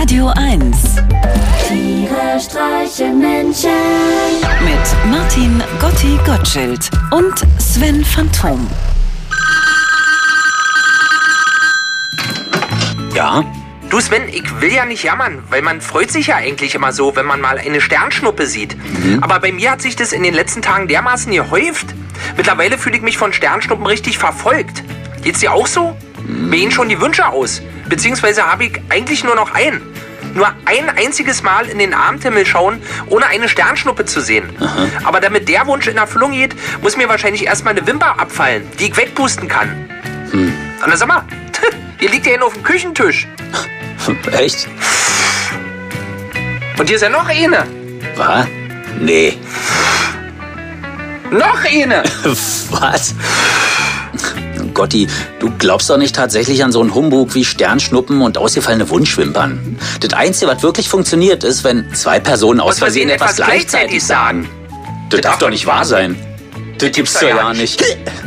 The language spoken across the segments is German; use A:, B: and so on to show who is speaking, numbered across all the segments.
A: Radio 1
B: Tiere streichen Menschen.
A: mit Martin Gotti Gottschild und Sven Phantom.
C: Ja?
D: Du Sven, ich will ja nicht jammern, weil man freut sich ja eigentlich immer so, wenn man mal eine Sternschnuppe sieht. Aber bei mir hat sich das in den letzten Tagen dermaßen gehäuft. Mittlerweile fühle ich mich von Sternschnuppen richtig verfolgt. Geht's dir auch so? Mir gehen schon die Wünsche aus. Beziehungsweise habe ich eigentlich nur noch einen. Nur ein einziges Mal in den Abendhimmel schauen, ohne eine Sternschnuppe zu sehen. Aber damit der Wunsch in Erfüllung geht, muss mir wahrscheinlich erstmal eine Wimper abfallen, die ich wegpusten kann. Und dann sag mal, hier liegt ja hin auf dem Küchentisch.
C: Echt?
D: Und hier ist ja noch eine.
C: Was? Nee.
D: Noch eine.
C: Was? Gotti, du glaubst doch nicht tatsächlich an so einen Humbug wie Sternschnuppen und ausgefallene Wunschwimpern. Das Einzige, was wirklich funktioniert, ist, wenn zwei Personen aus
D: Versehen
C: etwas
D: gleichzeitig
C: sagen. Das darf doch nicht wahr sein. Das gibt's doch ja nicht.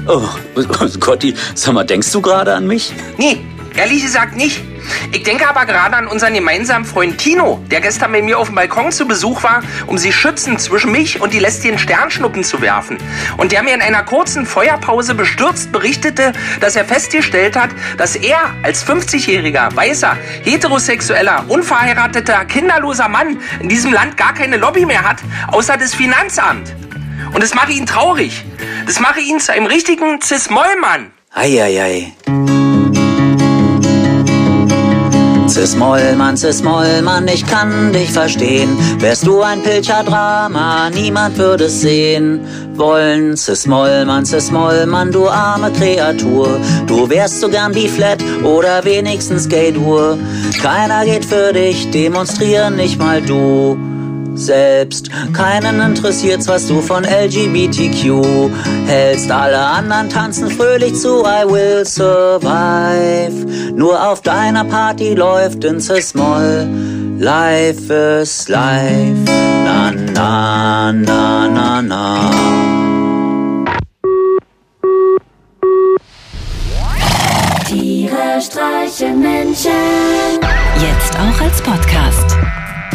C: Oh, Gotti, sag mal, denkst du gerade an mich?
D: Nee, ehrlich gesagt nicht. Ich denke aber gerade an unseren gemeinsamen Freund Tino, der gestern bei mir auf dem Balkon zu Besuch war, um sie schützend zwischen mich und die lästigen Sternschnuppen zu werfen. Und der mir in einer kurzen Feuerpause bestürzt berichtete, dass er festgestellt hat, dass er als 50-jähriger, weißer, heterosexueller, unverheirateter, kinderloser Mann in diesem Land gar keine Lobby mehr hat, außer das Finanzamt. Und das mache ihn traurig. Das mache ihn zu einem richtigen Cis-Moll-Mann.
C: Eieiei. Cis-Mollmann, Cis-Mollmann, ich kann dich verstehen. Wärst du ein Pilcher-Drama, niemand würde es sehen wollen. Cis-Mollmann, Cis-Mollmann, du arme Kreatur. Du wärst so gern wie Flat oder wenigstens Gay-Dur. Keiner geht für dich, demonstrieren nicht mal du selbst. Keinen interessiert's, was du von LGBTQ hältst. Alle anderen tanzen fröhlich zu I Will Survive. Nur auf deiner Party läuft in Cis-Moll. Life is life. Na, na, na, na, na.
B: Tiere streichen Menschen.
A: Jetzt auch als Podcast.